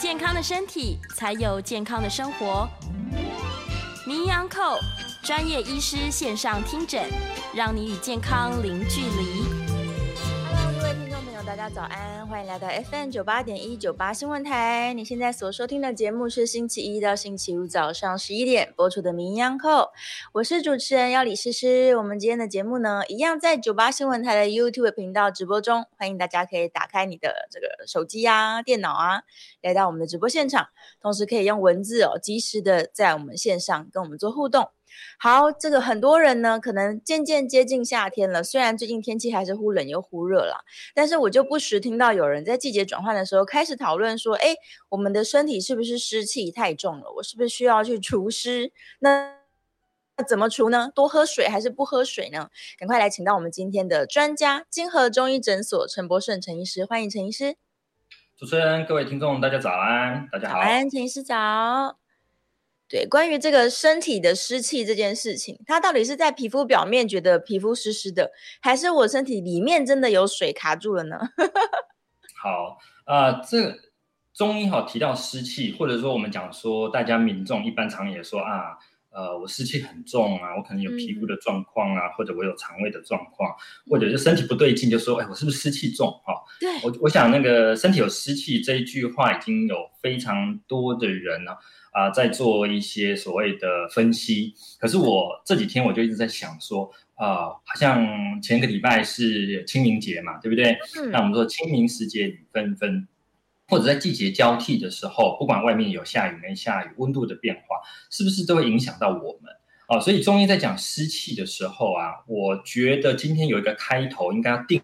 健康的身体，才有健康的生活。名扬口专业医师线上听诊，让你与健康零距离。大家早安，欢迎来到 FM 九八点一九八新闻台。你现在所收听的节目是星期一到星期五早上十一点播出的《名医 Uncle》，我是主持人要李诗诗。我们今天的节目呢，一样在九八新闻台的 YouTube 频道直播中，欢迎大家可以打开你的这个手机啊、电脑啊，来到我们的直播现场，同时可以用文字哦，及时的在我们线上跟我们做互动。好，这个很多人呢，可能渐渐接近夏天了。虽然最近天气还是忽冷又忽热了，但是我就不时听到有人在季节转换的时候开始讨论说：“哎，我们的身体是不是湿气太重了？我是不是需要去除湿？那那怎么除呢？多喝水还是不喝水呢？”赶快来请到我们今天的专家，金河中医诊所陈博顺陈医师，欢迎陈医师。主持人、各位听众，大家早安，大家好。早安，陈医师早。对，关于这个身体的湿气这件事情，它到底是在皮肤表面觉得皮肤湿湿的，还是我身体里面真的有水卡住了呢？好，啊、呃，这中医哈提到湿气，或者说我们讲说，大家民众一般常也说啊，呃，我湿气很重啊，我可能有皮肤的状况啊，嗯、或者我有肠胃的状况，或者就身体不对劲，就说，哎，我是不是湿气重？哈、哦，对，我我想那个身体有湿气这一句话，已经有非常多的人呢。啊、呃，在做一些所谓的分析，可是我这几天我就一直在想说，啊、呃，好像前个礼拜是清明节嘛，对不对？嗯。那我们说清明时节雨纷纷，或者在季节交替的时候，不管外面有下雨没下雨，温度的变化是不是都会影响到我们？啊、呃，所以中医在讲湿气的时候啊，我觉得今天有一个开头应该要定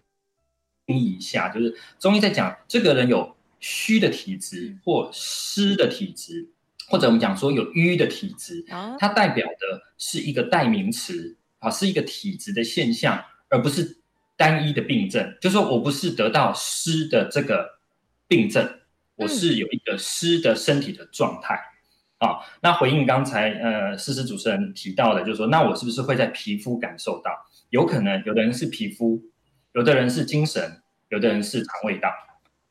定义一下，就是中医在讲这个人有虚的体质或湿的体质。或者我们讲说有瘀的体质，它代表的是一个代名词啊，是一个体质的现象，而不是单一的病症。就是说我不是得到湿的这个病症，我是有一个湿的身体的状态啊。那回应刚才呃诗诗主持人提到的，就是说那我是不是会在皮肤感受到？有可能有的人是皮肤，有的人是精神，有的人是肠胃道。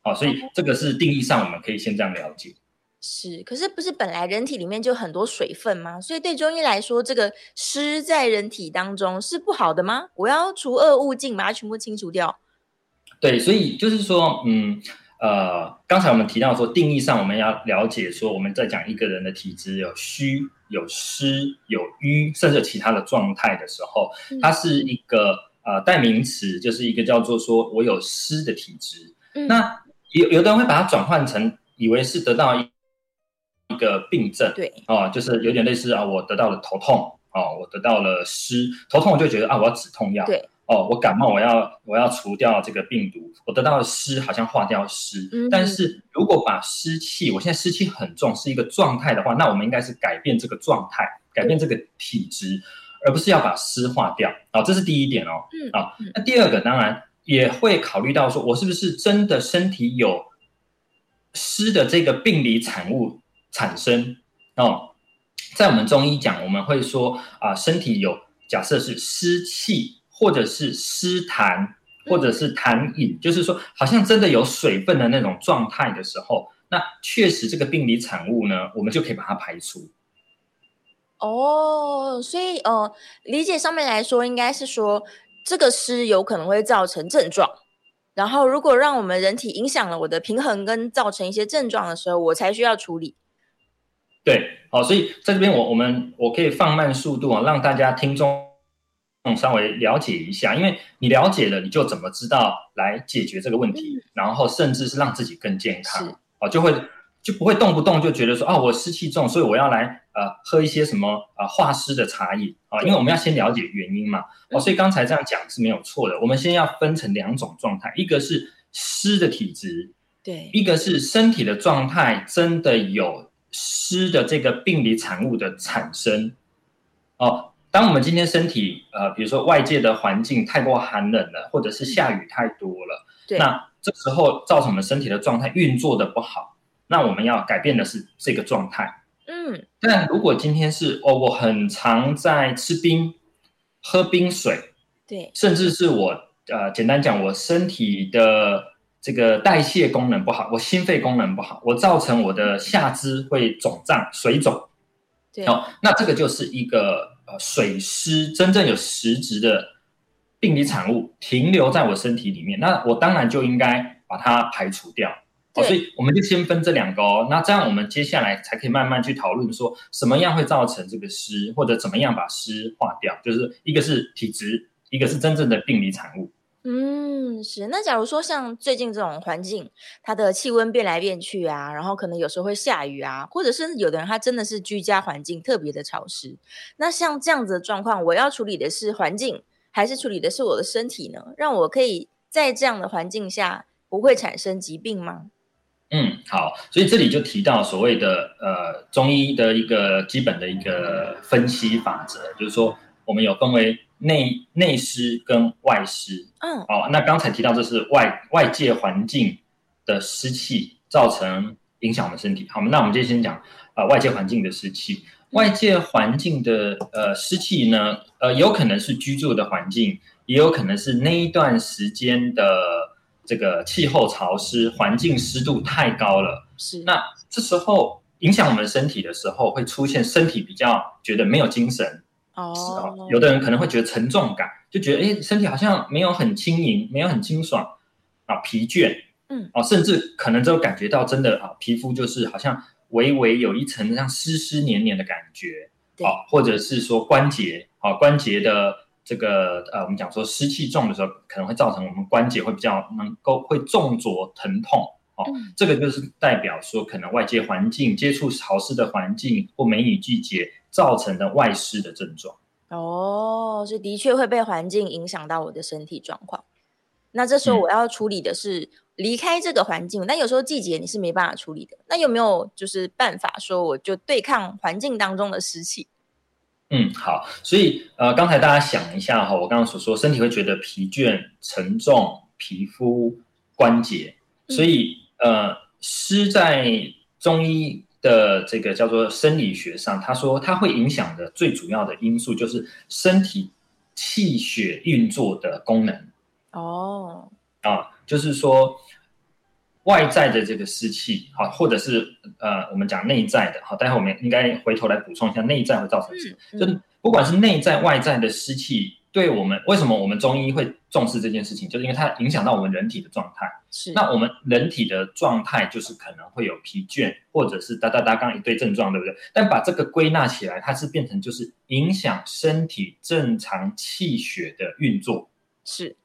好，所以这个是定义上我们可以先这样了解。是，可是不是本来人体里面就很多水分吗？所以对中医来说，这个湿在人体当中是不好的吗？我要除恶务尽，把它全部清除掉。对，所以就是说，嗯，呃，刚才我们提到说，定义上我们要了解说，我们在讲一个人的体质有虚、有湿、有瘀，甚至有其他的状态的时候，嗯、它是一个呃代名词，就是一个叫做说我有湿的体质。嗯、那有有的人会把它转换成以为是得到一。一个病症，对，哦，就是有点类似啊，我得到了头痛，哦，我得到了湿，头痛我就觉得啊，我要止痛药，对，哦，我感冒我要我要除掉这个病毒，我得到了湿，好像化掉湿，嗯，但是如果把湿气，我现在湿气很重，是一个状态的话，那我们应该是改变这个状态，改变这个体质，而不是要把湿化掉，啊，这是第一点哦，嗯，啊，那第二个当然也会考虑到说，我是不是真的身体有湿的这个病理产物。产生哦，在我们中医讲，我们会说啊，身体有假设是湿气，或者是湿痰，或者是痰饮，就是说好像真的有水分的那种状态的时候，那确实这个病理产物呢，我们就可以把它排除。哦，所以呃，理解上面来说，应该是说这个湿有可能会造成症状，然后如果让我们人体影响了我的平衡，跟造成一些症状的时候，我才需要处理。对，好，所以在这边我我们我可以放慢速度啊，让大家听众稍微了解一下，因为你了解了，你就怎么知道来解决这个问题，然后甚至是让自己更健康，哦，就会就不会动不动就觉得说啊，我湿气重，所以我要来呃喝一些什么啊、呃、化湿的茶饮。啊，因为我们要先了解原因嘛。哦，所以刚才这样讲是没有错的。我们先要分成两种状态，一个是湿的体质，对，一个是身体的状态真的有湿的这个病理产物的产生。哦，当我们今天身体呃，比如说外界的环境太过寒冷了，或者是下雨太多了，对，那这时候造成我们身体的状态运作的不好。那我们要改变的是这个状态，嗯。但如果今天是哦，我很常在吃冰、喝冰水，对，甚至是我呃，简单讲，我身体的这个代谢功能不好，我心肺功能不好，我造成我的下肢会肿胀、水肿，对，哦，那这个就是一个呃水湿，真正有实质的病理产物停留在我身体里面，那我当然就应该把它排除掉。哦、所以我们就先分这两个哦，那这样我们接下来才可以慢慢去讨论说什么样会造成这个湿，或者怎么样把湿化掉。就是一个是体质，一个是真正的病理产物。嗯，是。那假如说像最近这种环境，它的气温变来变去啊，然后可能有时候会下雨啊，或者是有的人他真的是居家环境特别的潮湿，那像这样子的状况，我要处理的是环境，还是处理的是我的身体呢？让我可以在这样的环境下不会产生疾病吗？嗯，好，所以这里就提到所谓的呃中医的一个基本的一个分析法则，就是说我们有分为内内湿跟外湿。嗯，哦，那刚才提到这是外外界环境的湿气造成影响我们身体。好，那我们就先讲啊、呃、外界环境的湿气。外界环境的呃湿气呢，呃有可能是居住的环境，也有可能是那一段时间的。这个气候潮湿，环境湿度太高了，是。那这时候影响我们身体的时候，会出现身体比较觉得没有精神哦。有的人可能会觉得沉重感，就觉得哎，身体好像没有很轻盈，没有很清爽啊，疲倦，嗯，哦，甚至可能就感觉到真的啊，皮肤就是好像微微有一层像湿湿黏黏的感觉，对，或者是说关节，啊，关节的。这个呃，我们讲说湿气重的时候，可能会造成我们关节会比较能够会重浊疼痛哦。嗯、这个就是代表说，可能外界环境接触潮湿的环境或梅雨季节造成的外湿的症状。哦，所以的确会被环境影响到我的身体状况。那这时候我要处理的是离开这个环境，但、嗯、有时候季节你是没办法处理的。那有没有就是办法说，我就对抗环境当中的湿气？嗯，好，所以呃，刚才大家想一下哈，我刚刚所说，身体会觉得疲倦、沉重，皮肤、关节，所以呃，湿在中医的这个叫做生理学上，他说它会影响的最主要的因素就是身体气血运作的功能。哦，啊，就是说。外在的这个湿气，好，或者是呃，我们讲内在的，好，待会我们应该回头来补充一下内在会造成什么。嗯嗯、就不管是内在外在的湿气，对我们为什么我们中医会重视这件事情，就是因为它影响到我们人体的状态。是，那我们人体的状态就是可能会有疲倦，或者是哒哒哒，刚一堆症状，对不对？但把这个归纳起来，它是变成就是影响身体正常气血的运作。是。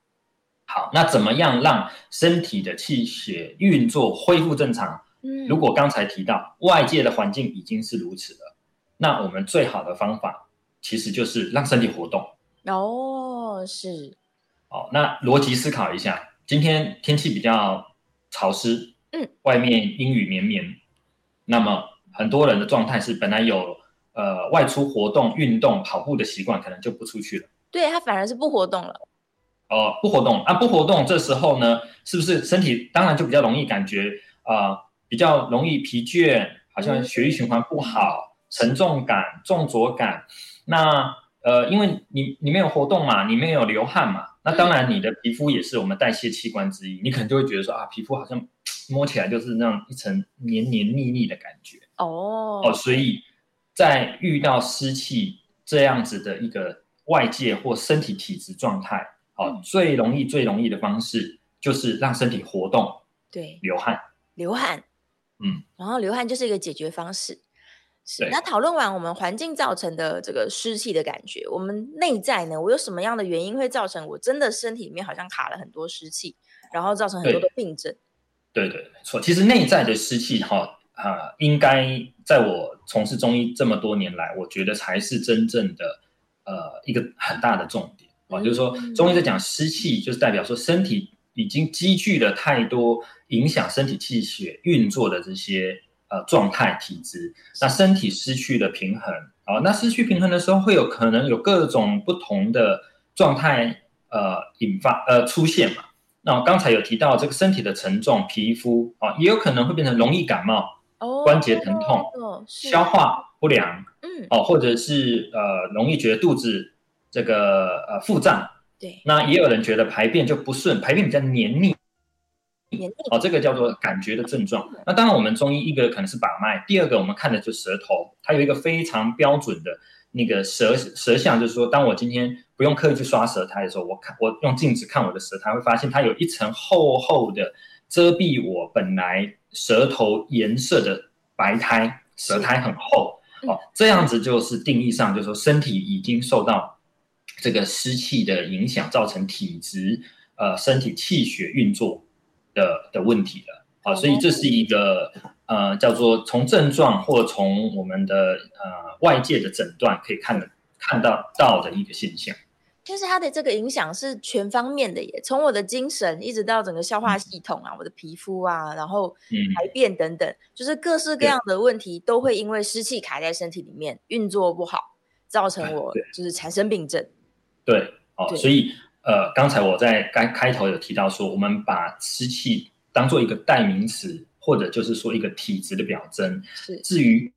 好，那怎么样让身体的气血运作恢复正常？嗯，如果刚才提到外界的环境已经是如此了，那我们最好的方法其实就是让身体活动。哦，是。哦，那逻辑思考一下，今天天气比较潮湿，嗯，外面阴雨绵绵，那么很多人的状态是本来有呃外出活动、运动、跑步的习惯，可能就不出去了。对，他反而是不活动了。呃，不活动啊，不活动，这时候呢，是不是身体当然就比较容易感觉啊、呃，比较容易疲倦，好像血液循环不好，嗯、沉重感、重浊感。那呃，因为你你没有活动嘛，你没有流汗嘛，那当然你的皮肤也是我们代谢器官之一，你可能就会觉得说啊，皮肤好像摸起来就是那样一层黏黏腻腻的感觉。哦哦，所以在遇到湿气这样子的一个外界或身体体质状态。好，最容易、最容易的方式就是让身体活动，对，流汗，流汗，嗯，然后流汗就是一个解决方式。是，那讨论完我们环境造成的这个湿气的感觉，我们内在呢，我有什么样的原因会造成我真的身体里面好像卡了很多湿气，然后造成很多的病症？对对，对，没错。其实内在的湿气哈，呃，应该在我从事中医这么多年来，我觉得才是真正的呃一个很大的重点啊，就是说中医在讲湿气，就是代表说身体已经积聚了太多影响身体气血运作的这些呃状态体质，那身体失去了平衡啊，那失去平衡的时候，会有可能有各种不同的状态呃引发呃出现嘛。那我刚才有提到这个身体的沉重，皮肤啊，也有可能会变成容易感冒，哦、关节疼痛，哦、消化。不良，嗯，哦，或者是呃容易觉得肚子这个呃腹胀，对，那也有人觉得排便就不顺，排便比较，黏腻，哦，这个叫做感觉的症状。那当然，我们中医一个可能是把脉，第二个我们看的就是舌头，它有一个非常标准的。那个舌舌象，就是说，当我今天不用刻意去刷舌苔的时候，我看我用镜子看我的舌苔，会发现它有一层厚厚的遮蔽我本来舌头颜色的白苔，舌苔很厚哦，这样子就是定义上，就是说身体已经受到这个湿气的影响，造成体质呃身体气血运作的的问题了。啊，所以这是一个。呃，叫做从症状或从我们的呃外界的诊断可以看得看到到的一个现象，就是它的这个影响是全方面的耶，从我的精神一直到整个消化系统啊，嗯、我的皮肤啊，然后排便等等，嗯、就是各式各样的问题都会因为湿气卡在身体里面运作不好，造成我就是产生病症。对，哦，所以呃，刚才我在开开头有提到说，我们把湿气当做一个代名词。或者就是说一个体质的表征，是至于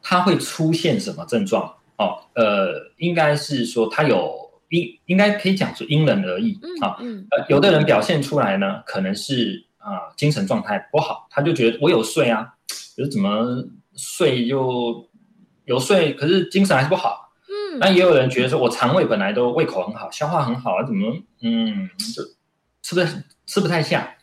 它会出现什么症状哦，呃，应该是说它有应应该可以讲说因人而异啊，呃，有的人表现出来呢，可能是啊、呃、精神状态不好，他就觉得我有睡啊，可是怎么睡又有睡，可是精神还是不好，嗯，那也有人觉得说我肠胃本来都胃口很好，消化很好啊，怎么嗯就吃不吃不太下。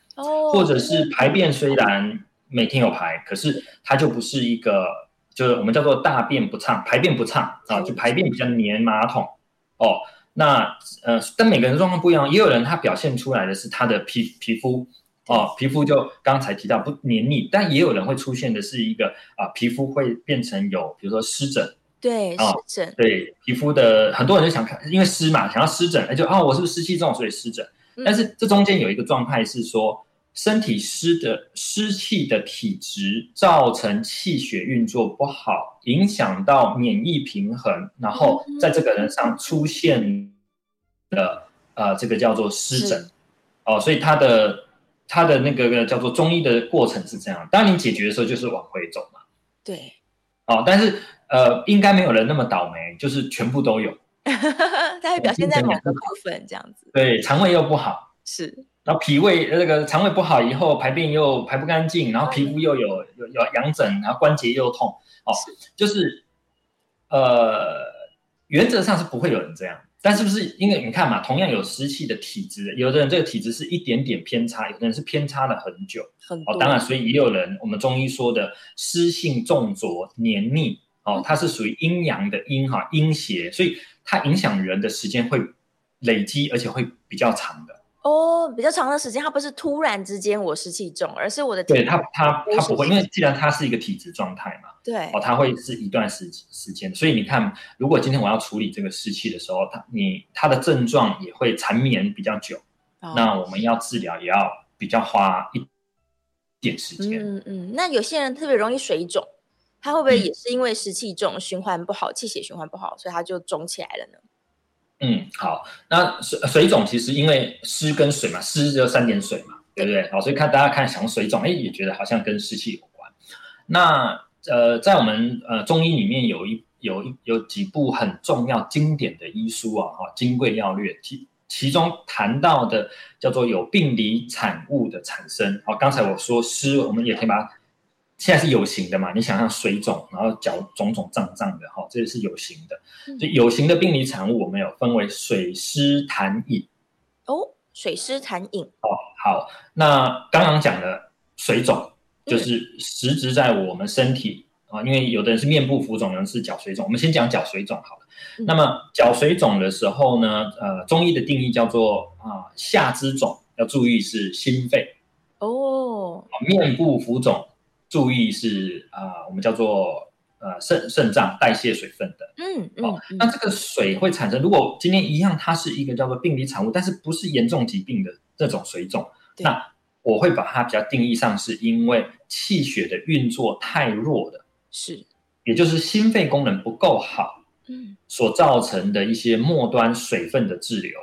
或者是排便虽然每天有排，可是它就不是一个，就是我们叫做大便不畅，排便不畅啊，就排便比较黏马桶哦。那呃，但每个人状况不一样，也有人他表现出来的是他的皮皮肤哦，皮肤就刚才提到不黏腻，但也有人会出现的是一个啊，皮肤会变成有比如说湿疹，对，湿疹，对，皮肤的很多人就想看，因为湿嘛，想要湿疹，那就啊，我是不是湿气重，所以湿疹？但是这中间有一个状态是说。身体湿的湿气的体质造成气血运作不好，影响到免疫平衡，然后在这个人上出现的呃，这个叫做湿疹。哦，所以他的他的那个叫做中医的过程是这样，当你解决的时候就是往回走嘛，对，哦，但是呃，应该没有人那么倒霉，就是全部都有，它会表现在两个部分这样子，对，肠胃又不好，是。然后脾胃那个肠胃不好以后，排便又排不干净，然后皮肤又有有有痒疹，然后关节又痛，哦，是。就是，呃，原则上是不会有人这样，但是不是因为你看嘛，同样有湿气的体质，有的人这个体质是一点点偏差，有的人是偏差了很久，很哦，当然，所以也有人我们中医说的湿性重浊黏腻，哦，它是属于阴阳的阴哈阴邪，所以它影响人的时间会累积，而且会比较长的。哦，比较长的时间，它不是突然之间我湿气重，而是我的体对它它它不会，因为既然它是一个体质状态嘛，对哦，它会是一段时时间，所以你看，如果今天我要处理这个湿气的时候，它你它的症状也会缠绵比较久，哦、那我们要治疗也要比较花一点时间。嗯嗯，那有些人特别容易水肿，他会不会也是因为湿气重，嗯、循环不好，气血循环不好，所以他就肿起来了呢？嗯，好，那水水肿其实因为湿跟水嘛，湿就三点水嘛，对不对？好，所以看大家看想水肿，哎，也觉得好像跟湿气有关。那呃，在我们呃中医里面有一有一有几部很重要经典的医书啊，哈，《金匮要略》其其中谈到的叫做有病理产物的产生。好，刚才我说湿，我们也可以把它。现在是有形的嘛？你想象水肿，然后脚肿肿胀胀的，哈，这个是有形的。所以有形的病理产物，我们有分为水湿痰饮。哦，水湿痰饮。哦，好。那刚刚讲的水肿，就是实质在我们身体啊，嗯、因为有的人是面部浮肿，有人是脚水肿。我们先讲脚水肿好了。嗯、那么脚水肿的时候呢，呃，中医的定义叫做啊，下肢肿，要注意是心肺。哦。面部浮肿。注意是啊、呃，我们叫做呃肾肾脏代谢水分的。嗯嗯、哦，那这个水会产生，如果今天一样，它是一个叫做病理产物，但是不是严重疾病的这种水肿，那我会把它比较定义上是因为气血的运作太弱的，是，也就是心肺功能不够好，嗯，所造成的一些末端水分的滞留。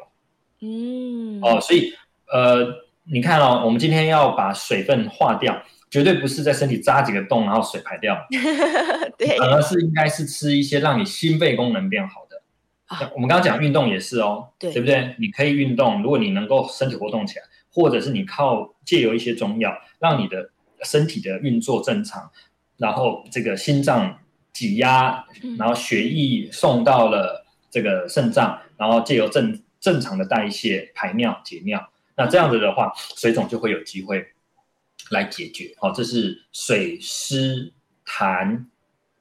嗯，哦，所以呃，你看哦，我们今天要把水分化掉，绝对不是在身体扎几个洞，然后水排掉，对，而是应该是吃一些让你心肺功能变好的。啊、我们刚刚讲运动也是哦，对，对不对？你可以运动，如果你能够身体活动起来，或者是你靠借由一些中药，让你的身体的运作正常，然后这个心脏挤压，然后血液送到了这个肾脏，然后借由正正常的代谢排尿解尿，那这样子的话，水肿就会有机会来解决。好，这是水湿痰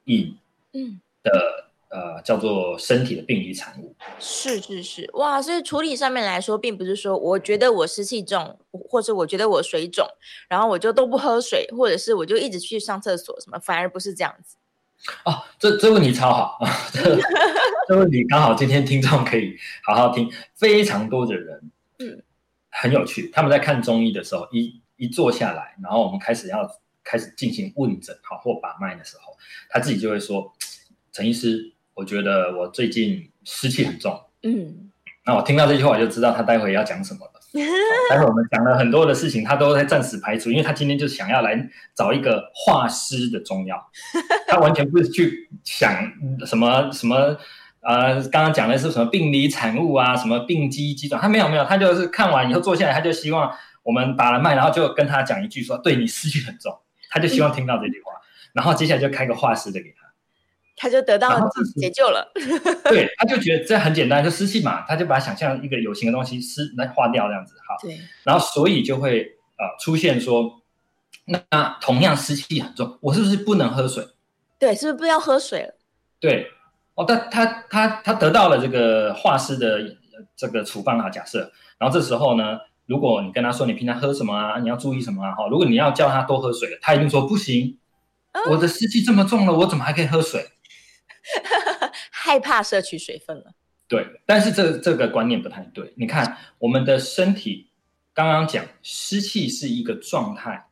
饮嗯的呃叫做身体的病理产物。是是是，哇！所以处理上面来说，并不是说我觉得我湿气重，或者我觉得我水肿，然后我就都不喝水，或者是我就一直去上厕所什么，反而不是这样子。哦，这这问题超好啊！这这问题刚好今天听众可以好好听。非常多的人，嗯，很有趣。他们在看中医的时候，一一坐下来，然后我们开始要开始进行问诊，好或把脉的时候，他自己就会说：“陈医师，我觉得我最近湿气很重。”嗯，那我听到这句话，我就知道他待会要讲什么了。待会我们讲了很多的事情，他都在暂时排除，因为他今天就想要来找一个化湿的中药，他完全不是去想什么什么呃，刚刚讲的是什么病理产物啊，什么病机机转，他没有没有，他就是看完以后坐下来，他就希望我们把了脉，然后就跟他讲一句说，对你湿气很重，他就希望听到这句话，然后接下来就开个画师的给他。他就得到了解救了，对，他就觉得这很简单，就湿气嘛，他就把它想象一个有形的东西湿来化掉这样子，好，对，然后所以就会呃出现说，那，那同样湿气很重，我是不是不能喝水？对，是不是不要喝水了？对，哦，但他他他他得到了这个画师的这个处方啊，假设，然后这时候呢，如果你跟他说你平常喝什么啊，你要注意什么啊，哈，如果你要叫他多喝水，他一定说不行，哦、我的湿气这么重了，我怎么还可以喝水？害怕摄取水分了，对，但是这这个观念不太对。你看，我们的身体刚刚讲湿气是一个状态，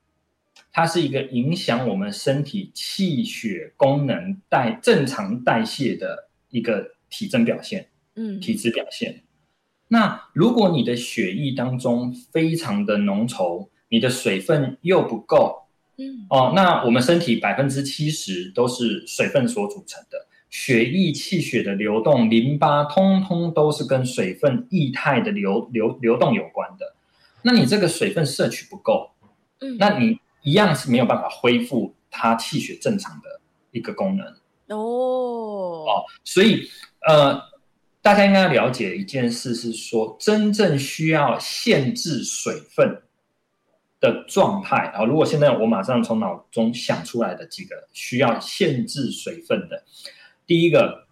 它是一个影响我们身体气血功能代正常代谢的一个体征表现，嗯，体质表现。那如果你的血液当中非常的浓稠，你的水分又不够，嗯，哦，那我们身体百分之七十都是水分所组成的。血液气血的流动，淋巴通通都是跟水分液态的流流流动有关的。那你这个水分摄取不够，嗯，那你一样是没有办法恢复它气血正常的一个功能。哦哦，所以呃，大家应该要了解一件事是说，真正需要限制水分的状态啊。如果现在我马上从脑中想出来的几个需要限制水分的。第一个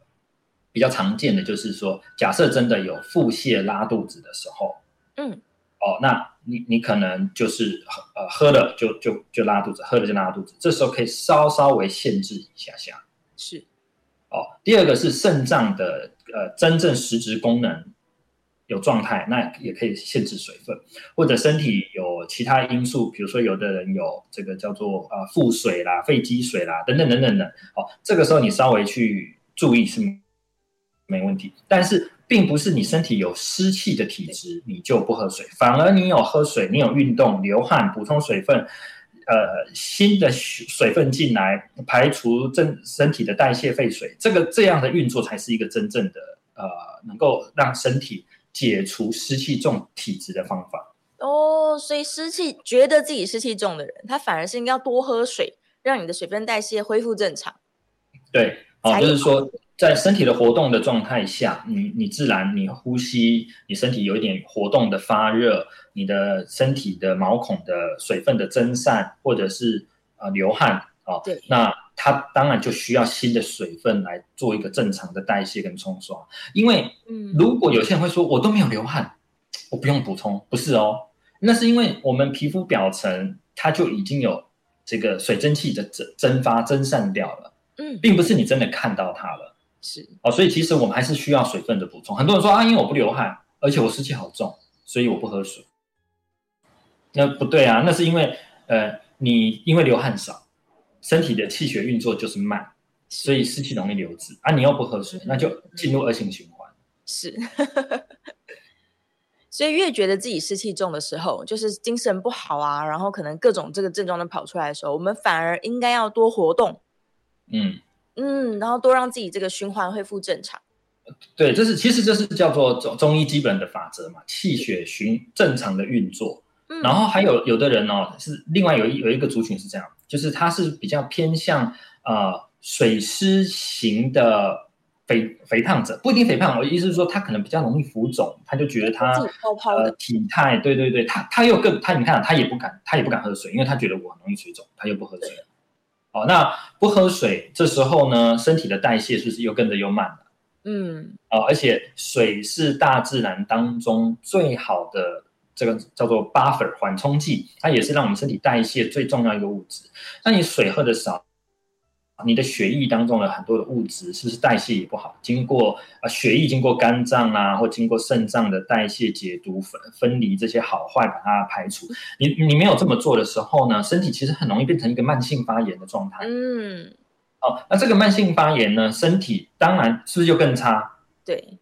比较常见的就是说，假设真的有腹泻拉肚子的时候，嗯，哦，那你你可能就是呃喝了就就就拉肚子，喝了就拉肚子，这时候可以稍稍微限制一下下，是，哦，第二个是肾脏的呃真正实质功能有状态，那也可以限制水分，或者身体有其他因素，比如说有的人有这个叫做呃腹水啦、肺积水啦等等等等的，哦，这个时候你稍微去注意是没问题。但是并不是你身体有湿气的体质，你就不喝水，反而你有喝水，你有运动、流汗、补充水分，呃，新的水分进来，排除正身体的代谢废水，这个这样的运作才是一个真正的呃，能够让身体。解除湿气重体质的方法哦，所以湿气觉得自己湿气重的人，他反而是应该要多喝水，让你的水分代谢恢复正常。对，哦，就是说在身体的活动的状态下，你你自然你呼吸，你身体有一点活动的发热，你的身体的毛孔的水分的蒸散，或者是呃流汗。哦，对，那它当然就需要新的水分来做一个正常的代谢跟冲刷。因为，嗯，如果有些人会说，我都没有流汗，我不用补充，不是哦，那是因为我们皮肤表层它就已经有这个水蒸气的蒸蒸发蒸散掉了，嗯，并不是你真的看到它了，是哦，所以其实我们还是需要水分的补充。很多人说啊，因为我不流汗，而且我湿气好重，所以我不喝水。那不对啊，那是因为呃，你因为流汗少，身体的气血运作就是慢，所以湿气容易留置啊。你又不喝水，那就进入恶性循环。是。所以越觉得自己湿气重的时候，就是精神不好啊，然后可能各种这个症状都跑出来的时候，我们反而应该要多活动，嗯嗯，然后多让自己这个循环恢复正常。对，这是其实这是叫做中中医基本的法则嘛，气血循正常的运作。嗯，然后还有有的人哦，是另外有一有一个族群是这样，就是他是比较偏向呃水湿型的。肥肥胖者不一定肥胖，我意思是说他可能比较容易浮肿，他就觉得他体态，对对对，他他又更他你看他也不敢他也不敢喝水，因为他觉得我很容易水肿，他又不喝水。哦，那不喝水这时候呢，身体的代谢是不是又跟着又慢了？嗯，哦，而且水是大自然当中最好的这个叫做 buffer 缓冲剂，它也是让我们身体代谢最重要一个物质。那你水喝的少。你的血液当中的很多的物质是不是代谢也不好？经过啊血液经过肝脏啊，或经过肾脏的代谢、解毒、分分离这些好坏，把它排除。你你没有这么做的时候呢，身体其实很容易变成一个慢性发炎的状态。嗯，哦，那这个慢性发炎呢，身体当然是不是就更差？对，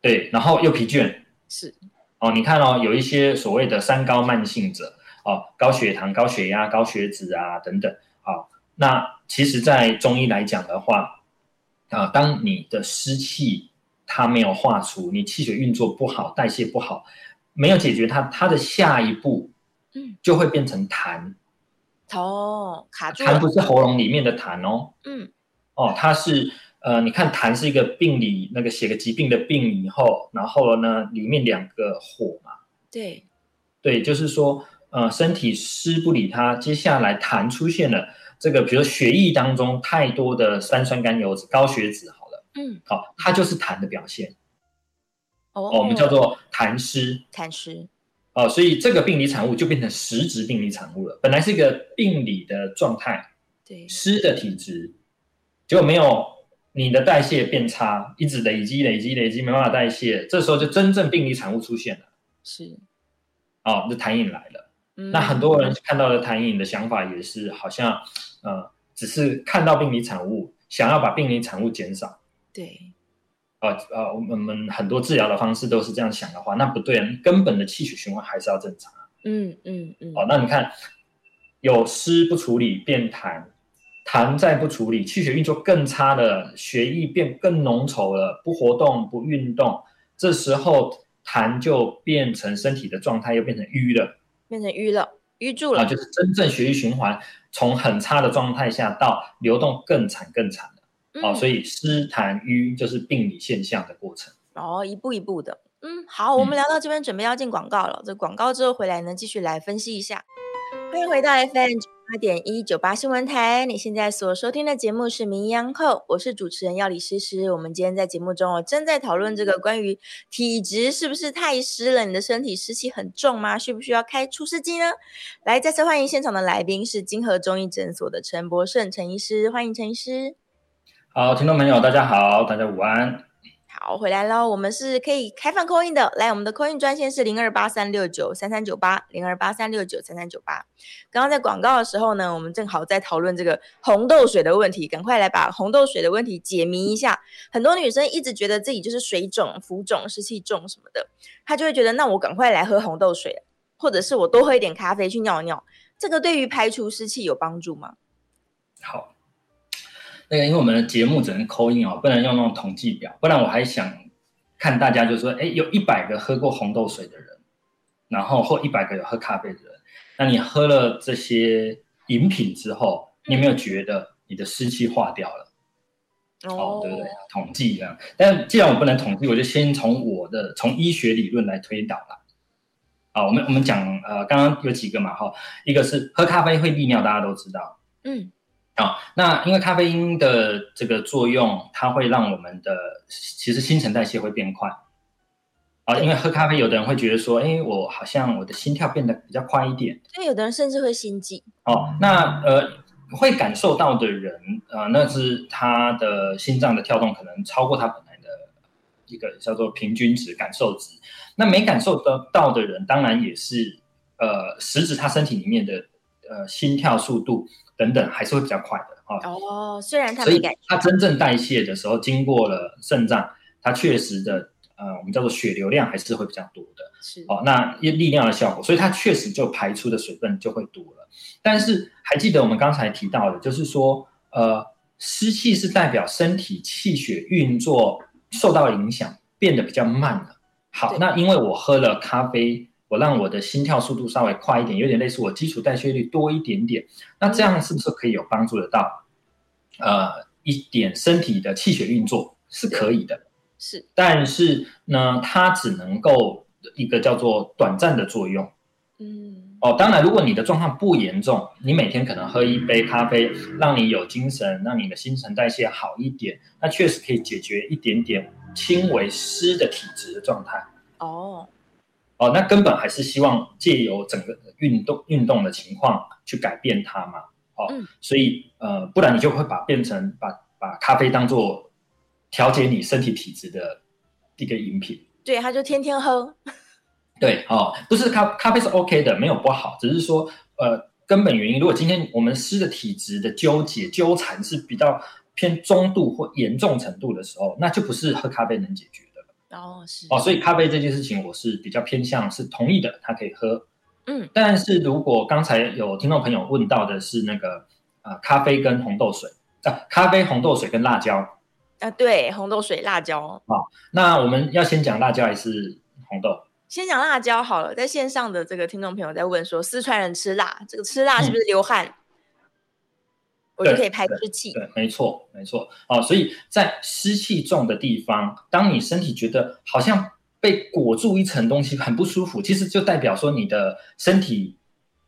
对，然后又疲倦。是，哦，你看哦，有一些所谓的三高慢性者，哦，高血糖、高血压、高血脂啊等等，哦那其实，在中医来讲的话，啊、呃，当你的湿气它没有化除，你气血运作不好，代谢不好，没有解决它，它的下一步，嗯，就会变成痰。哦，卡住。痰不是喉咙里面的痰哦。嗯。哦，它是呃，你看痰是一个病理，那个写个疾病的病以后，然后呢，里面两个火嘛。对。对，就是说，呃，身体湿不理它，接下来痰出现了。这个，比如血液当中太多的三酸甘油脂、高血脂，好了，嗯，好，它就是痰的表现。哦，我们叫做痰湿。痰湿。哦，所以这个病理产物就变成实质病理产物了。本来是一个病理的状态，对，湿的体质，结果没有你的代谢变差，一直累积、累积、累积，没办法代谢，这时候就真正病理产物出现了。是。哦，就痰饮来了。那很多人看到的痰饮的想法也是，好像，呃，只是看到病理产物，想要把病理产物减少。对，呃呃，我们很多治疗的方式都是这样想的话，那不对啊，根本的气血循环还是要正常。嗯嗯嗯。哦，那你看，有湿不处理变痰，痰再不处理，气血运作更差了，血液变更浓稠了，不活动不运动，这时候痰就变成身体的状态，又变成瘀了。变成瘀了，瘀住了，啊，就是真正血液循环从很差的状态下到流动更惨更惨了，嗯，哦，所以湿痰瘀就是病理现象的过程。哦，一步一步的，嗯，好，我们聊到这边，准备要进广告了。这广告之后回来呢，继续来分析一下。欢迎回到 FM。八点一九八新闻台，你现在所收听的节目是《名医央叩》，我是主持人药理诗诗。我们今天在节目中哦，正在讨论这个关于体质是不是太湿了？你的身体湿气很重吗？需不需要开除湿机呢？来，再次欢迎现场的来宾是金河中医诊所的陈博胜陈医师，欢迎陈医师。好，听众朋友，大家好，大家午安。好，回来喽，我们是可以开放 call in 的。来，我们的 call in 专线是零二八三六九三三九八，零二八三六九三三九八。刚刚在广告的时候呢，我们正好在讨论这个红豆水的问题，赶快来把红豆水的问题解谜一下。很多女生一直觉得自己就是水肿、浮肿、湿气重什么的，她就会觉得，那我赶快来喝红豆水，或者是我多喝一点咖啡去尿尿，这个对于排除湿气有帮助吗？好。那个，因为我们的节目只能 call in 哦，不能用那种统计表，不然我还想看大家就是说，哎，有一百个喝过红豆水的人，然后或一百个有喝咖啡的人，那你喝了这些饮品之后，你有没有觉得你的湿气化掉了？哦，哦，对不对？统计这样，但既然我不能统计，我就先从我的从医学理论来推导了。啊，我们我们讲呃，刚刚有几个嘛，哈，一个是喝咖啡会利尿，大家都知道，嗯。啊、哦，那因为咖啡因的这个作用，它会让我们的其实新陈代谢会变快。啊，因为喝咖啡，有的人会觉得说，哎，我好像我的心跳变得比较快一点。所以有的人甚至会心悸。哦，那呃，会感受到的人，呃，那是他的心脏的跳动可能超过他本来的一个叫做平均值感受值。那没感受得到的人，当然也是呃，实质他身体里面的呃心跳速度等等还是会比较快的啊。哦，虽然它所以它真正代谢的时候，经过了肾脏，它确实的。呃，我们叫做血流量还是会比较多的，是哦，那因利尿的效果，所以它确实就排出的水分就会多了。但是还记得我们刚才提到的，就是说，呃，湿气是代表身体气血运作受到影响，变得比较慢了。好，那因为我喝了咖啡，我让我的心跳速度稍微快一点，有点类似我基础代谢率多一点点，那这样是不是可以有帮助得到？呃，一点身体的气血运作是可以的。是，但是呢，它只能够一个叫做短暂的作用。嗯，哦，当然，如果你的状况不严重，你每天可能喝一杯咖啡，让你有精神，让你的新陈代谢好一点，那确实可以解决一点点轻微湿的体质的状态。哦，哦，那根本还是希望借由整个运动运动的情况去改变它嘛。哦，嗯、所以呃，不然你就会把变成把把咖啡当做。调节你身体体质的一个饮品，对，他就天天喝。对，哦，不是咖咖啡是 OK 的，没有不好，只是说，呃，根本原因，如果今天我们湿的体质的纠结纠缠是比较偏中度或严重程度的时候，那就不是喝咖啡能解决的。哦，是哦，所以咖啡这件事情，我是比较偏向是同意的，他可以喝。嗯，但是如果刚才有听众朋友问到的是那个，呃，咖啡跟红豆水啊，咖啡、红豆水跟辣椒。啊，对，红豆水、辣椒。哦，那我们要先讲辣椒还是红豆？先讲辣椒好了。在线上的这个听众朋友在问说，四川人吃辣，这个吃辣是不是流汗？嗯、我就可以排湿气。对，没错，没错。哦，所以在湿气重的地方，当你身体觉得好像被裹住一层东西，很不舒服，其实就代表说你的身体，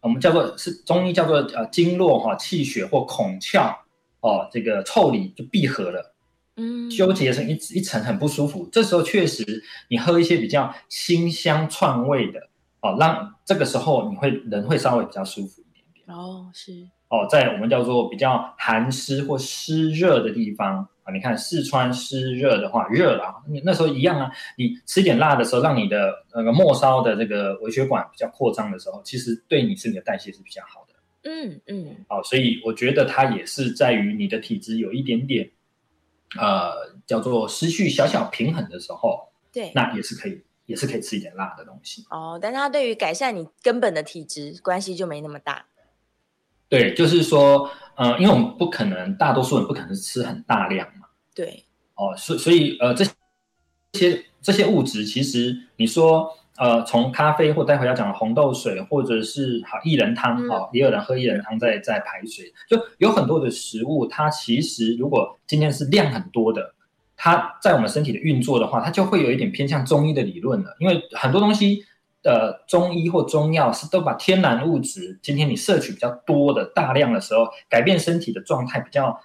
我们叫做是中医叫做呃经络哈、气血或孔窍哦，这个腠理就闭合了。嗯，纠结成一一层很不舒服。这时候确实，你喝一些比较辛香串味的哦，让这个时候你会人会稍微比较舒服一点点。哦，是哦，在我们叫做比较寒湿或湿热的地方啊，你看四川湿热的话，热了，你那时候一样啊。你吃点辣的时候，让你的那个末梢的这个微血管比较扩张的时候，其实对你身体的代谢是比较好的。嗯嗯。好，所以我觉得它也是在于你的体质有一点点。呃，叫做失去小小平衡的时候，对，那也是可以，也是可以吃一点辣的东西。哦，但它对于改善你根本的体质关系就没那么大。对，就是说，呃，因为我们不可能，大多数人不可能吃很大量嘛。对。哦，所所以，呃，这些这些物质，其实你说。呃，从咖啡或待会要讲的红豆水，或者是好薏仁汤，好、嗯，也有人喝薏仁汤在在排水，就有很多的食物，它其实如果今天是量很多的，它在我们身体的运作的话，它就会有一点偏向中医的理论了，因为很多东西的、呃、中医或中药是都把天然物质，今天你摄取比较多的大量的时候，改变身体的状态比较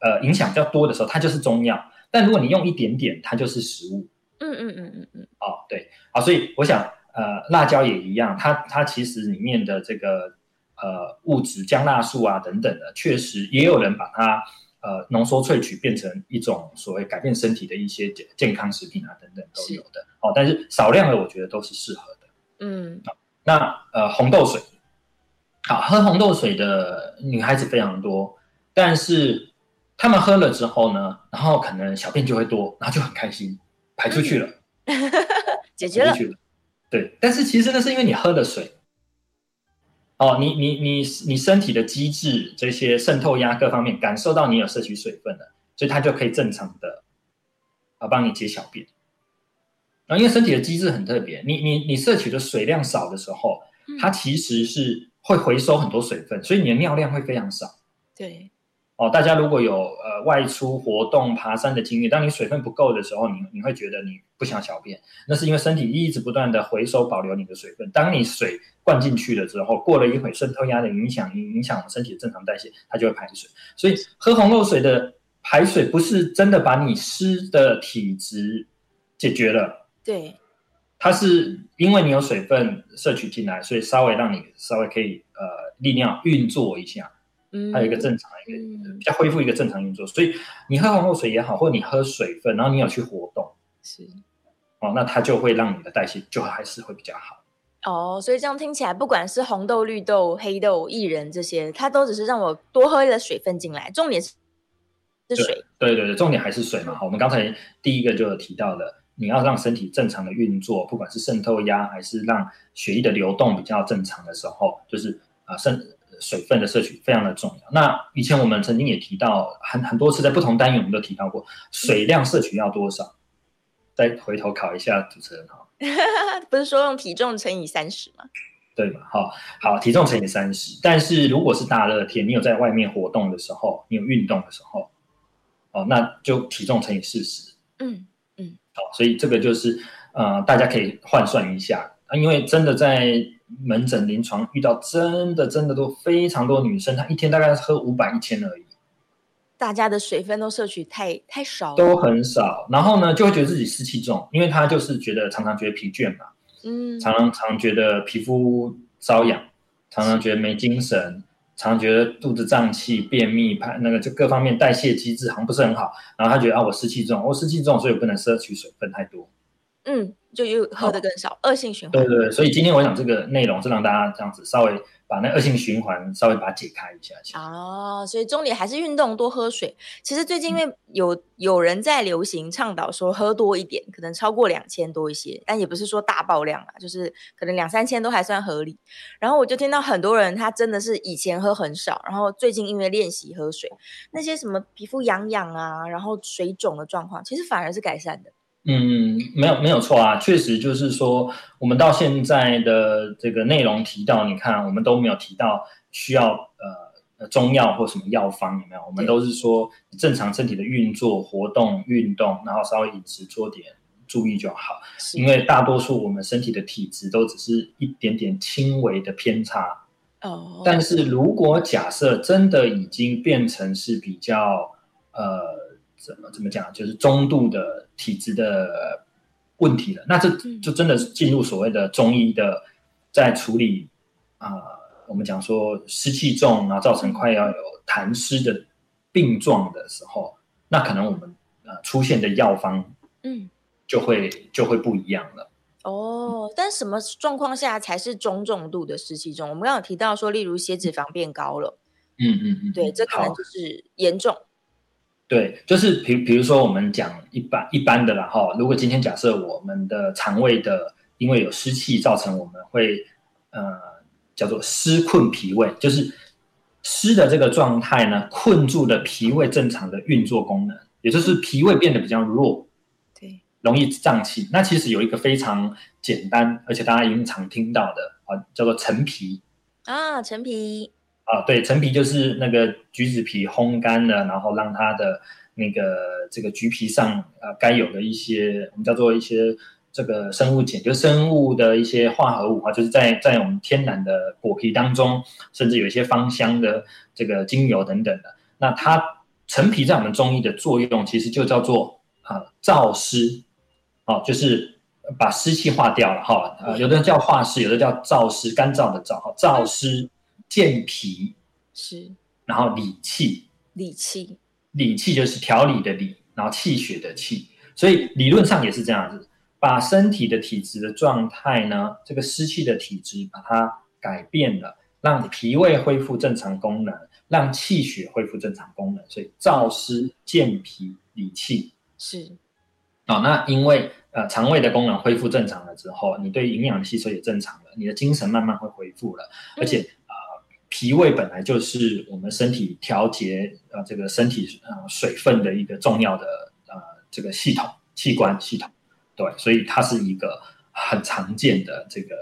呃影响比较多的时候，它就是中药，但如果你用一点点，它就是食物。嗯嗯嗯嗯嗯，哦，对，啊，所以我想，呃，辣椒也一样，它它其实里面的这个呃物质姜辣素啊等等的，确实也有人把它呃浓缩萃取变成一种所谓改变身体的一些健健康食品啊等等都有的，哦，但是少量的我觉得都是适合的。嗯，那呃红豆水，好，喝红豆水的女孩子非常多，但是她们喝了之后呢，然后可能小便就会多，然后就很开心。排出去了，解决了。对，但是其实那是因为你喝了水。哦，你你你你身体的机制，这些渗透压各方面感受到你有摄取水分了，所以它就可以正常的啊帮你解小便。然后因为身体的机制很特别，你你你摄取的水量少的时候，它其实是会回收很多水分，所以你的尿量会非常少。对。哦，大家如果有呃外出活动、爬山的经验，当你水分不够的时候，你你会觉得你不想小便，那是因为身体一直不断的回收保留你的水分。当你水灌进去了之后，过了一会渗透压的影响，影响我们身体的正常代谢，它就会排水。所以喝红肉水的排水不是真的把你湿的体质解决了，对，它是因为你有水分摄取进来，所以稍微让你稍微可以呃力量运作一下，嗯，还有一个正常一个、嗯、比较恢复一个正常运作。所以你喝红豆水也好，或者你喝水分，然后你有去活动，是哦，那它就会让你的代谢就还是会比较好。哦，所以这样听起来，不管是红豆、绿豆、黑豆、薏仁这些，它都只是让我多喝一点水分进来，重点是是水。对对对，重点还是水嘛。好，我们刚才第一个就有提到的。你要让身体正常的运作，不管是渗透压还是让血液的流动比较正常的时候，就是啊，肾水分的摄取非常的重要。那以前我们曾经也提到很很多次，在不同单元我们都提到过，水量摄取要多少？再回头考一下主持人哈，不是说用体重乘以三十吗？对嘛，好，好，体重乘以三十。但是如果是大热天，你有在外面活动的时候，你有运动的时候，哦，那就体重乘以四十。嗯。好，所以这个就是呃，大家可以换算一下啊，因为真的在门诊临床遇到真的真的都非常多女生，她一天大概喝五百一千而已。大家的水分都摄取太太少，都很少，然后呢就会觉得自己湿气重，因为她就是觉得常常觉得疲倦嘛，嗯，常常常觉得皮肤瘙痒，常常觉得没精神。常觉得肚子胀气、便秘、排那个就各方面代谢机制好像不是很好，然后他觉得啊，我湿气重，我湿气重，所以我不能摄取水分太多。嗯，就又喝的更少，恶性循环。对对对，所以今天我想这个内容是让大家这样子稍微。把那恶性循环稍微把它解开一下，哦，所以重点还是运动，多喝水。其实最近因为有、有人在流行倡导说喝多一点，可能超过两千多一些，但也不是说大爆量啊，就是可能两三千都还算合理。然后我就听到很多人他真的是以前喝很少，然后最近因为练习喝水，那些什么皮肤痒痒啊，然后水肿的状况，其实反而是改善的。嗯，没有没有错啊，确实就是说，我们到现在的这个内容提到，你看我们都没有提到需要呃中药或什么药方，有没有？我们都是说正常身体的运作、活动、运动，然后稍微饮食做点注意就好。因为大多数我们身体的体质都只是一点点轻微的偏差。哦。但是如果假设真的已经变成是比较呃。怎么怎么讲？就是中度的体质的问题了，那这就真的是进入所谓的中医的在处理啊、呃。我们讲说湿气重，然后造成快要有痰湿的病状的时候，那可能我们呃出现的药方，嗯，就会就会不一样了。哦，但什么状况下才是中重度的湿气重？我们刚刚有提到说，例如血脂肪变高了，嗯嗯嗯，对，这可能就是严重。对，就是比比如说我们讲一般一般的啦哈，如果今天假设我们的肠胃的因为有湿气造成我们会呃叫做湿困脾胃，就是湿的这个状态呢困住了脾胃正常的运作功能，也就是脾胃变得比较弱，对，容易胀气。那其实有一个非常简单而且大家已经常听到的啊，叫做陈皮啊，陈皮。啊，对，陈皮就是那个橘子皮烘干了，然后让它的那个这个橘皮上呃该有的一些我们叫做一些这个生物碱，就是生物的一些化合物啊，就是在在我们天然的果皮当中，甚至有一些芳香的这个精油等等的。那它陈皮在我们中医的作用，其实就叫做啊燥湿，哦、啊，就是把湿气化掉了哈。有的叫化湿，有的叫燥湿，干燥的燥哈，燥湿。健脾是，然后理气，理气，理气就是调理的理，然后气血的气，所以理论上也是这样子，把身体的体质的状态呢，这个湿气的体质把它改变了，让脾胃恢复正常功能，让气血恢复正常功能，所以燥湿健脾理气。是。哦，那因为呃肠胃的功能恢复正常了之后，你对营养的吸收也正常了，你的精神慢慢会恢复了，而且。嗯脾胃本来就是我们身体调节呃这个身体呃水分的一个重要的呃这个系统器官系统，对，所以它是一个很常见的这个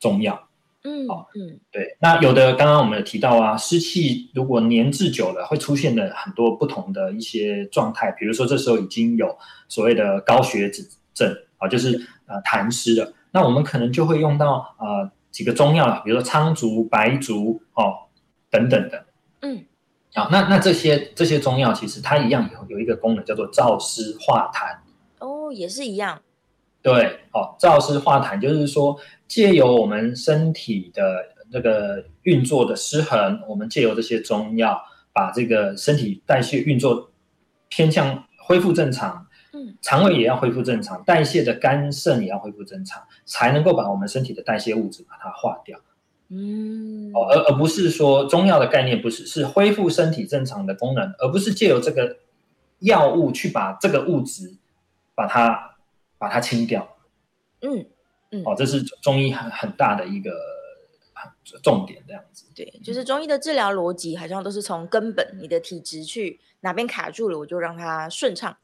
中药。嗯，哦，嗯，对。那有的刚刚我们有提到啊，湿气如果黏滞久了，会出现的很多不同的一些状态，比如说这时候已经有所谓的高血脂症啊，就是呃痰湿了，那我们可能就会用到呃。几个中药啦，比如说苍竹、白竹哦等等的，嗯，好，那那这些这些中药其实它一样有有一个功能叫做燥湿化痰，哦，也是一样，对，哦，燥湿化痰就是说，借由我们身体的那个运作的失衡，我们借由这些中药，把这个身体代谢运作偏向恢复正常，嗯，肠胃也要恢复正常，代谢的肝肾也要恢复正常，才能够把我们身体的代谢物质把它化掉，嗯，哦，而而不是说中药的概念不是是恢复身体正常的功能，而不是借由这个药物去把这个物质把它。把它清掉，嗯嗯，哦，这是中医很很大的一个重点，这样子。对，就是中医的治疗逻辑，好像都是从根本，你的体质去哪边卡住了，我就让它顺畅，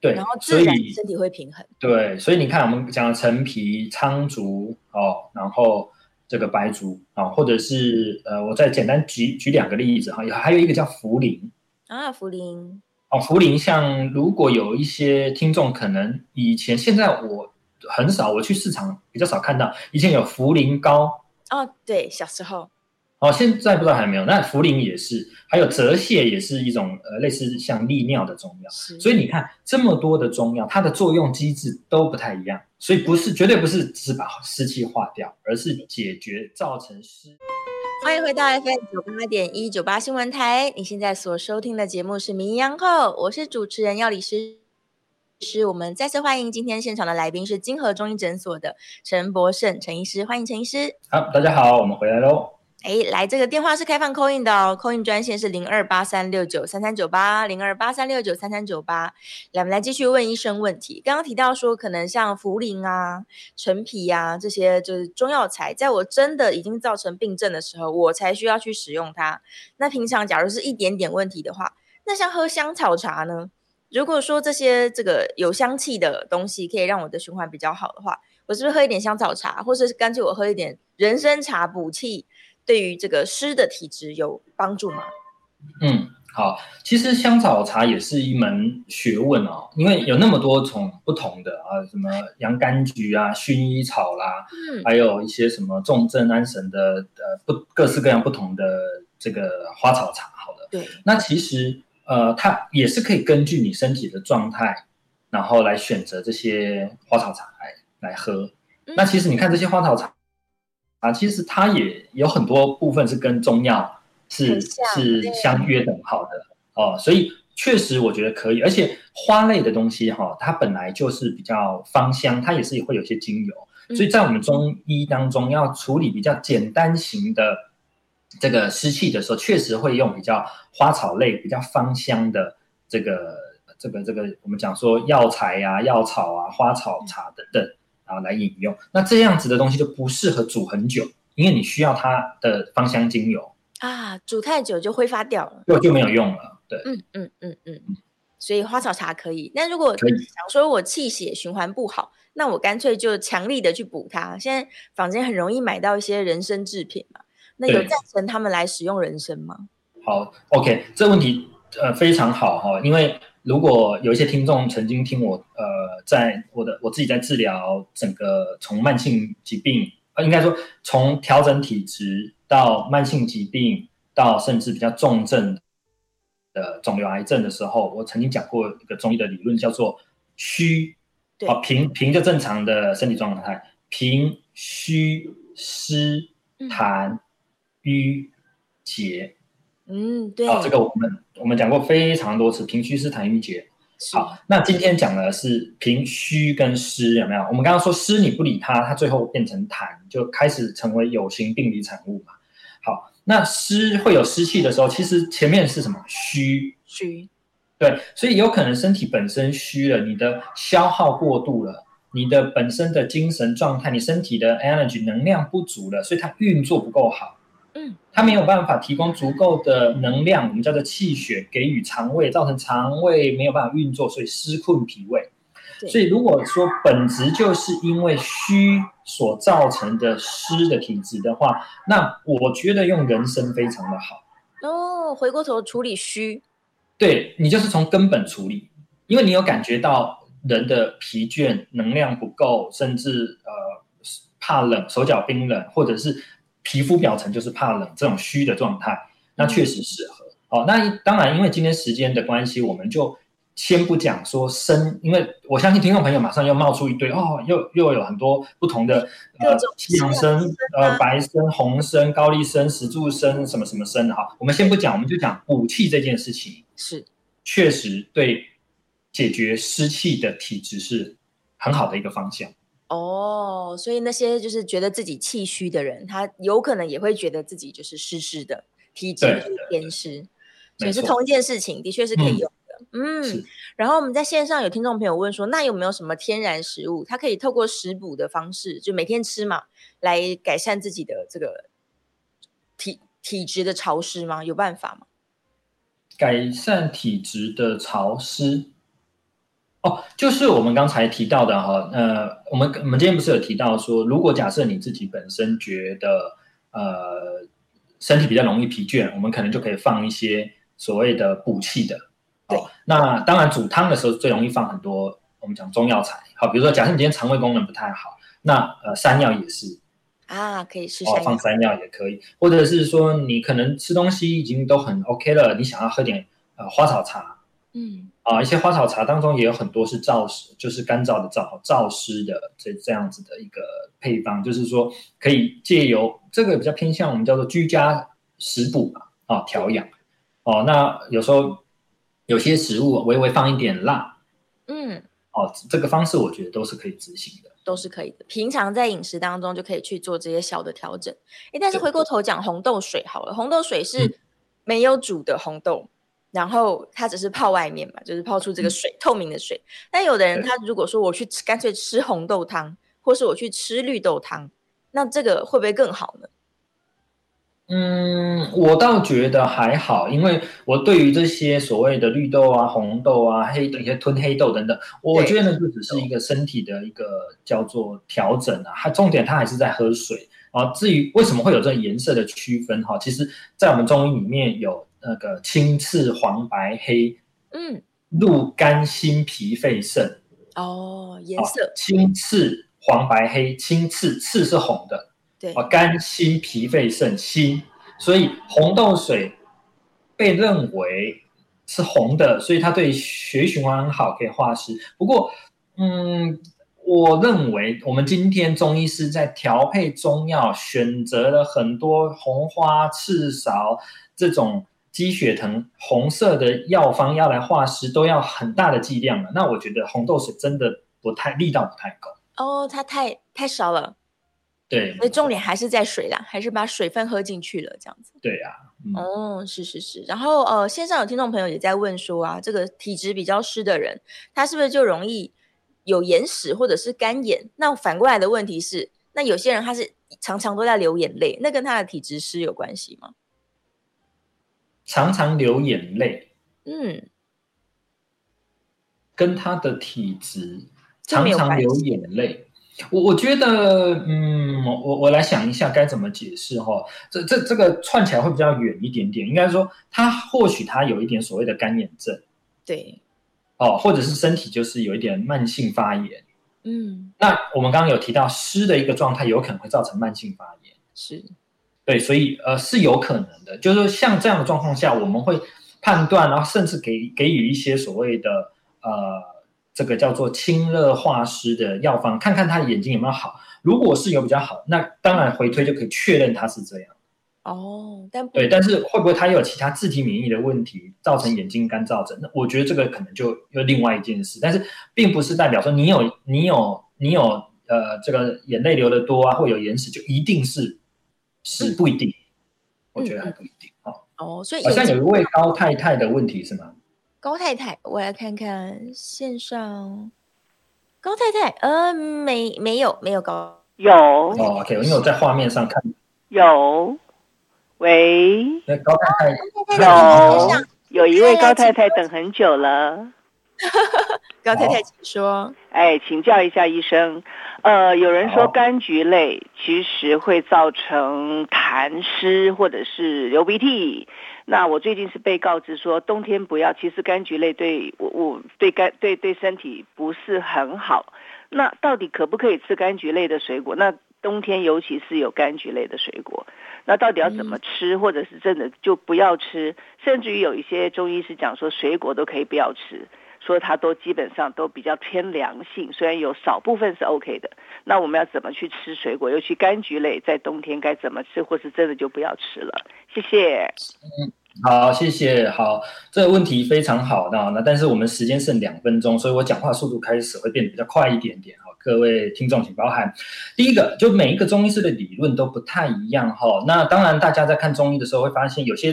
对，然后自然身体会平衡。对，所以你看，我们讲的陈皮、苍竹哦，然后这个白竹啊、哦，或者是呃，我再简单举举两个例子哈，还有一个叫茯苓啊，茯苓。哦，茯苓像如果有一些听众可能以前现在我很少，我去市场比较少看到，以前有茯苓膏哦，对，小时候哦，现在不知道还有没有。那茯苓也是，还有泽泻也是一种呃类似像利尿的中药，所以你看这么多的中药，它的作用机制都不太一样，所以不是绝对不是只是把湿气化掉，而是解决造成湿。欢迎回到 FM 九八点一九八新闻台。你现在所收听的节目是《名医央后》，我是主持人药理师。是。我们再次欢迎今天现场的来宾是金河中医诊所的陈博胜陈医师，欢迎陈医师。好，大家好，我们回来喽。哎，来，这个电话是开放 call in 的哦，call in 专线是零二八三六九三三九八零二八三六九三三九八。来，我们来继续问医生问题。刚刚提到说，可能像茯苓啊、陈皮啊这些，就是中药材，在我真的已经造成病症的时候，我才需要去使用它。那平常假如是一点点问题的话，那像喝香草茶呢？如果说这些这个有香气的东西可以让我的循环比较好的话，我是不是喝一点香草茶，或者是干脆我喝一点人参茶补气？对于这个湿的体质有帮助吗？嗯，好，其实香草茶也是一门学问哦，因为有那么多种不同的啊，什么洋甘菊啊、薰衣草啦，嗯，还有一些什么重症安神的呃不各式各样不同的这个花草茶。好的，对，那其实呃它也是可以根据你身体的状态，然后来选择这些花草茶来来喝。嗯。那其实你看这些花草茶。啊，其实它也有很多部分是跟中药是是相约等号的哦，所以确实我觉得可以，而且花类的东西哈、哦，它本来就是比较芳香，它也是会有些精油，所以在我们中医当中要处理比较简单型的这个湿气的时候，确实会用比较花草类、比较芳香的这个这个这个我们讲说药材呀、啊、药草啊、花草茶等等。啊，来饮用，那这样子的东西就不适合煮很久，因为你需要它的芳香精油啊，煮太久就挥发掉了，就就没有用了。对，嗯嗯嗯嗯，所以花草茶可以。那如果想说我气血循环不好，那我干脆就强力的去补它。现在坊间很容易买到一些人参制品嘛，那有赞成他们来使用人参吗？好，OK，这问题呃非常好哈，因为。如果有一些听众曾经听我，呃，在我的我自己在治疗整个从慢性疾病，呃，应该说从调整体质到慢性疾病，到甚至比较重症的肿瘤癌症的时候，我曾经讲过一个中医的理论，叫做虚，啊，平平就正常的身体状态，平虚湿痰瘀结。嗯，对。好，这个我们我们讲过非常多次，平虚湿痰郁结。好，那今天讲的是平虚跟湿有没有？我们刚刚说湿你不理它，它最后变成痰，就开始成为有形病理产物嘛。好，那湿会有湿气的时候，其实前面是什么？虚。虚。对，所以有可能身体本身虚了，你的消耗过度了，你的本身的精神状态，你身体的 energy 能量不足了，所以它运作不够好。嗯，它没有办法提供足够的能量，我们叫做气血给予肠胃，造成肠胃没有办法运作，所以失困脾胃。所以如果说本质就是因为虚所造成的湿的体质的话，那我觉得用人参非常的好。哦，回过头处理虚，对，你就是从根本处理，因为你有感觉到人的疲倦、能量不够，甚至呃怕冷、手脚冰冷，或者是。皮肤表层就是怕冷这种虚的状态，那确实适合。好、哦，那当然，因为今天时间的关系，我们就先不讲说生，因为我相信听众朋友马上又冒出一堆哦，又又有很多不同的呃西洋参、呃白参、红参、高丽参、石柱参什么什么参的哈。我们先不讲，我们就讲补气这件事情，是确实对解决湿气的体质是很好的一个方向。哦，所以那些就是觉得自己气虚的人，他有可能也会觉得自己就是湿湿的，体质偏湿，所以是同一件事情，的确是可以用的。嗯，然后我们在线上有听众朋友问说，那有没有什么天然食物，它可以透过食补的方式，就每天吃嘛，来改善自己的这个体体质的潮湿吗？有办法吗？改善体质的潮湿，哦，就是我们刚才提到的哈，呃，我们我们今天不是有提到说，如果假设你自己本身觉得呃身体比较容易疲倦，我们可能就可以放一些所谓的补气的。哦，那当然煮汤的时候最容易放很多我们讲中药材，好，比如说假设你今天肠胃功能不太好，那呃山药也是啊，可以试试、哦、放山药也可以，或者是说你可能吃东西已经都很 OK 了，你想要喝点呃花草茶，嗯啊，一些花草茶当中也有很多是燥湿，就是干燥的燥燥湿的这这样子的一个配方，就是说可以借由这个比较偏向我们叫做居家食补嘛，啊调养哦，那有时候。有些食物微微放一点辣，嗯，哦，这个方式我觉得都是可以执行的，都是可以的。平常在饮食当中就可以去做这些小的调整。哎，但是回过头讲红豆水好了，红豆水是没有煮的红豆，嗯，然后它只是泡外面嘛，就是泡出这个水，嗯，透明的水。但有的人他如果说我去吃，干脆吃红豆汤，或是我去吃绿豆汤，那这个会不会更好呢？嗯，我倒觉得还好，因为我对于这些所谓的绿豆啊、红豆啊、黑的一些吞黑豆等等，我觉得呢，就只是一个身体的一个叫做调整啊。它重点它还是在喝水啊。至于为什么会有这个颜色的区分哈，其实在我们中医里面有那个青、赤、黄、白、黑，嗯，露、肝、心、脾、肺、肾。哦，颜色，青、赤、黄、白、黑，青、赤，赤是红的。对，肝、心、脾、肺、肾、心，所以红豆水被认为是红的，所以它对血液循环很好，可以化湿。不过，嗯，我认为我们今天中医师在调配中药，选择了很多红花、赤芍这种鸡血藤红色的药方，要来化湿，都要很大的剂量了。那我觉得红豆水真的不太力道不太够哦，它太太少了。对，所以重点还是在水啦，还是把水分喝进去了，这样子。对呀、啊嗯，哦，是是是。然后呃，线上有听众朋友也在问说啊，这个体质比较湿的人，他是不是就容易有眼屎或者是干眼？那反过来的问题是，那有些人他是常常都在流眼泪，那跟他的体质湿有关系吗？常常流眼泪，嗯，跟他的体质常常流眼泪。我我觉得，嗯，我我来想一下该怎么解释哈。这这这个串起来会比较远一点点。应该说，他或许他有一点所谓的干眼症，对，哦，或者是身体就是有一点慢性发炎，嗯。那我们刚刚有提到湿的一个状态，有可能会造成慢性发炎，是，对，所以呃是有可能的。就是说像这样的状况下，我们会判断，然后甚至给给予一些所谓的呃。这个叫做清热化湿的药方，看看他的眼睛有没有好。如果是有比较好，那当然回推就可以确认他是这样。哦，但不对，但是会不会他有其他自体免疫的问题，造成眼睛干燥症？那我觉得这个可能就又另外一件事。但是并不是代表说你有你有你有呃这个眼泪流的多啊，或有眼屎就一定是是不一定。我觉得还不一定。哦哦，所以好像有一位高太太的问题是吗？高太太，我来看看线上。高太太，呃，没没有没有高有哦，OK，因为我在画面上看有，喂，那高太太有，有一位高太太等很久了。高太太，请说。哎，请教一下医生，呃，有人说柑橘类其实会造成痰湿或者是流鼻涕。那我最近是被告知说，冬天不要。其实柑橘类对我我对肝对对身体不是很好。那到底可不可以吃柑橘类的水果？那冬天尤其是有柑橘类的水果，那到底要怎么吃，或者是真的就不要吃？甚至于有一些中医是讲说，水果都可以不要吃。说它都基本上都比较偏凉性，虽然有少部分是 OK 的。那我们要怎么去吃水果？尤其柑橘类，在冬天该怎么吃，或是真的就不要吃了？谢谢。嗯，好，谢谢。好，这个问题非常好。那那但是我们时间剩两分钟，所以我讲话速度开始会变得比较快一点点。好，各位听众请包涵。第一个，就每一个中医师的理论都不太一样哈。那当然，大家在看中医的时候会发现有些。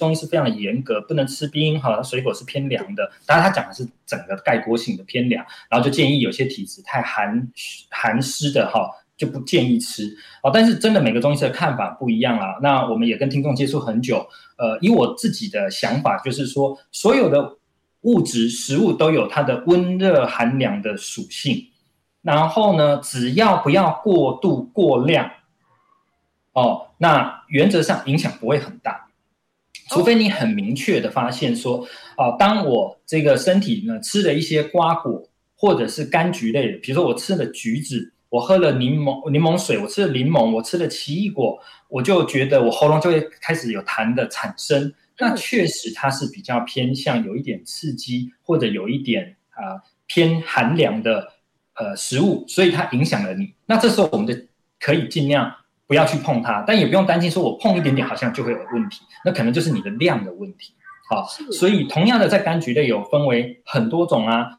中医是非常严格，不能吃冰哈，水果是偏凉的。当然，他讲的是整个概括性的偏凉，然后就建议有些体质太寒寒湿的哈，就不建议吃。哦，但是真的每个中医师的看法不一样啊。那我们也跟听众接触很久，呃，以我自己的想法就是说，所有的物质食物都有它的温热寒凉的属性，然后呢，只要不要过度过量，哦，那原则上影响不会很大。除非你很明确的发现说，啊，当我这个身体呢吃了一些瓜果或者是柑橘类的，比如说我吃了橘子，我喝了柠檬柠檬水，我吃了柠檬，我吃了奇异果，我就觉得我喉咙就会开始有痰的产生。那确实它是比较偏向有一点刺激或者有一点啊、呃、偏寒凉的呃食物，所以它影响了你。那这时候我们的可以尽量。不要去碰它，但也不用担心说我碰一点点好像就会有问题，那可能就是你的量的问题。好，所以同样的在柑橘类有分为很多种啊，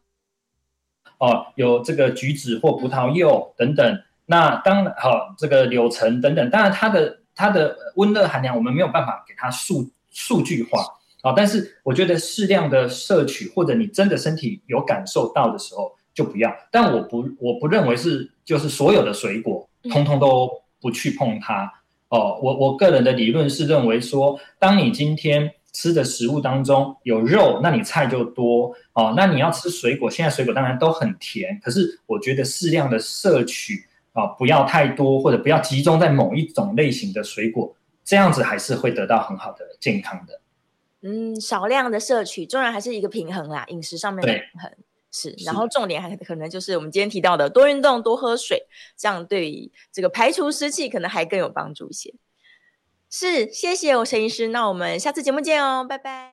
哦，有这个橘子或葡萄柚等等。那当然好，这个柳橙等等，当然它的它的温热含量我们没有办法给它数数据化啊，但是我觉得适量的摄取或者你真的身体有感受到的时候就不要。但我不我不认为是就是所有的水果通通都。不去碰它哦，我我个人的理论是认为说，当你今天吃的食物当中有肉，那你菜就多哦。那你要吃水果，现在水果当然都很甜，可是我觉得适量的摄取啊，不要太多，或者不要集中在某一种类型的水果，这样子还是会得到很好的健康的。嗯，少量的摄取，重要还是一个平衡啦，饮食上面的平衡。是，然后重点还可能就是我们今天提到的多运动、多喝水，这样对于这个排除湿气可能还更有帮助一些。是，谢谢我陈医师，那我们下次节目见哦，拜拜。